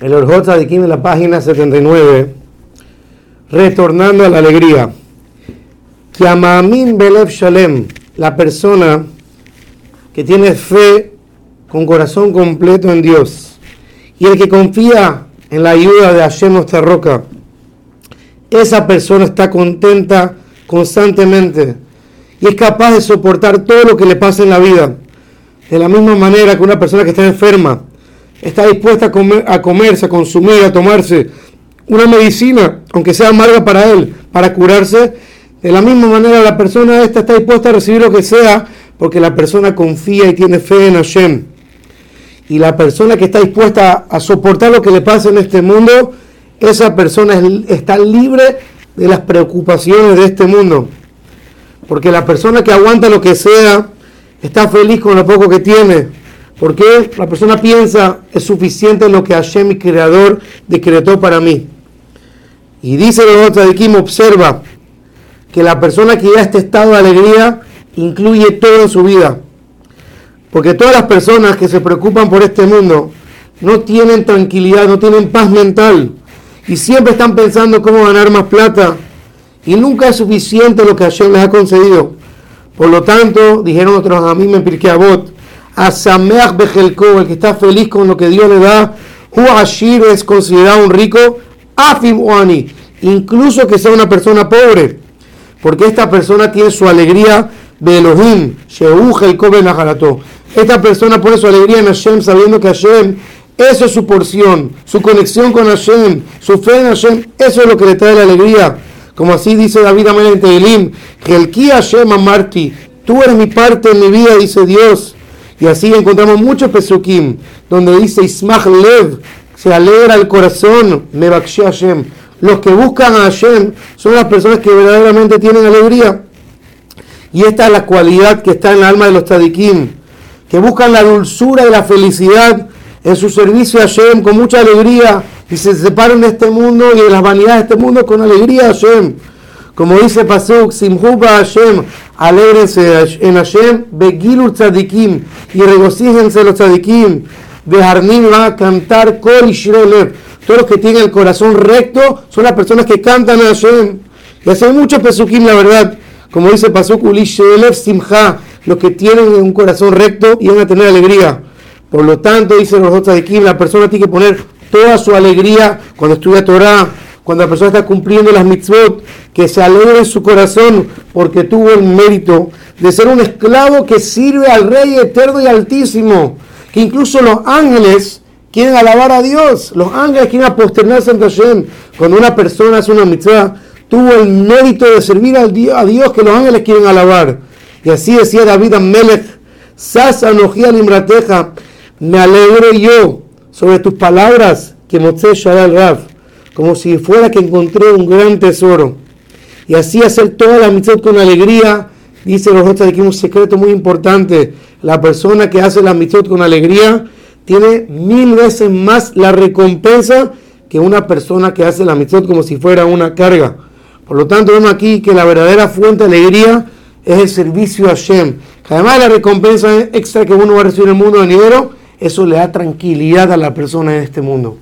el Orjot Tzadikim en la página 79, retornando a la alegría. Kiamamin Belev Shalem, la persona que tiene fe con corazón completo en Dios y el que confía en la ayuda de Hashem nuestra roca, esa persona está contenta constantemente y es capaz de soportar todo lo que le pasa en la vida. De la misma manera que una persona que está enferma está dispuesta a, comer, a comerse, a consumir, a tomarse una medicina, aunque sea amarga para él, para curarse, de la misma manera la persona esta está dispuesta a recibir lo que sea porque la persona confía y tiene fe en Hashem. Y la persona que está dispuesta a soportar lo que le pasa en este mundo, esa persona está libre de las preocupaciones de este mundo. Porque la persona que aguanta lo que sea, está feliz con lo poco que tiene. Porque la persona piensa, es suficiente lo que Hashem, mi creador, decretó para mí. Y dice otros de Kim, observa que la persona que ya a este estado de alegría incluye todo en su vida. Porque todas las personas que se preocupan por este mundo no tienen tranquilidad, no tienen paz mental. Y siempre están pensando cómo ganar más plata. Y nunca es suficiente lo que Hashem les ha concedido. Por lo tanto, dijeron otros a mí me Pirkei Avot, Asameach Bejelko, el que está feliz con lo que Dios le da, Hu Ashir es considerado un rico, Afim Wani, incluso que sea una persona pobre, porque esta persona tiene su alegría de Elohim, Shehu Jelko Ben Esta persona pone su alegría en Hashem sabiendo que Hashem, eso es su porción, su conexión con Hashem, su fe en Hashem, eso es lo que le trae la alegría. Como así dice David Amén en Tehilim, Helki Hashem Amarti, tú eres mi parte en mi vida, dice Dios. Y así encontramos muchos pesukim, donde dice Ismach Lev, se alegra el corazón, Mebakshi Hashem. Los que buscan a Hashem son las personas que verdaderamente tienen alegría. Y esta es la cualidad que está en el alma de los tzadikim, que buscan la dulzura y la felicidad en su servicio a Hashem con mucha alegría y se separan de este mundo y de las vanidades de este mundo con alegría a Hashem. Como dice Pasuk, Simhuba Hashem, alégrense en Hashem, Begilur Tzadikim, y regocíjense los Tzadikim, Beharnim va a cantar Kol Shirelev. Todos los que tienen el corazón recto son las personas que cantan a Hashem. Y hacen muchos pesukim, la verdad. Como dice Pasuk, Ulishelev Simha, los que tienen un corazón recto y van a tener alegría. Por lo tanto, dicen los Tzadikim, la persona tiene que poner toda su alegría cuando estudia Torah, cuando la persona está cumpliendo las mitzvot, que se alegre su corazón porque tuvo el mérito de ser un esclavo que sirve al Rey eterno y altísimo, que incluso los ángeles quieren alabar a Dios, los ángeles quieren aposternarse ante Hashem. Cuando una persona hace una mitzvah, tuvo el mérito de servir a Dios que los ángeles quieren alabar. Y así decía David Amelech, Sasa Imrateja, me alegro yo sobre tus palabras que Moshe Shadal Rav, como si fuera que encontré un gran tesoro. Y así hacer toda la mitzvot con alegría, dice los otros aquí un secreto muy importante. La persona que hace la mitzvot con alegría tiene mil veces más la recompensa que una persona que hace la mitzvot como si fuera una carga. Por lo tanto, vemos aquí que la verdadera fuente de alegría es el servicio a Hashem. Además de la recompensa extra que uno va a recibir en el mundo de dinero, eso le da tranquilidad a la persona en este mundo.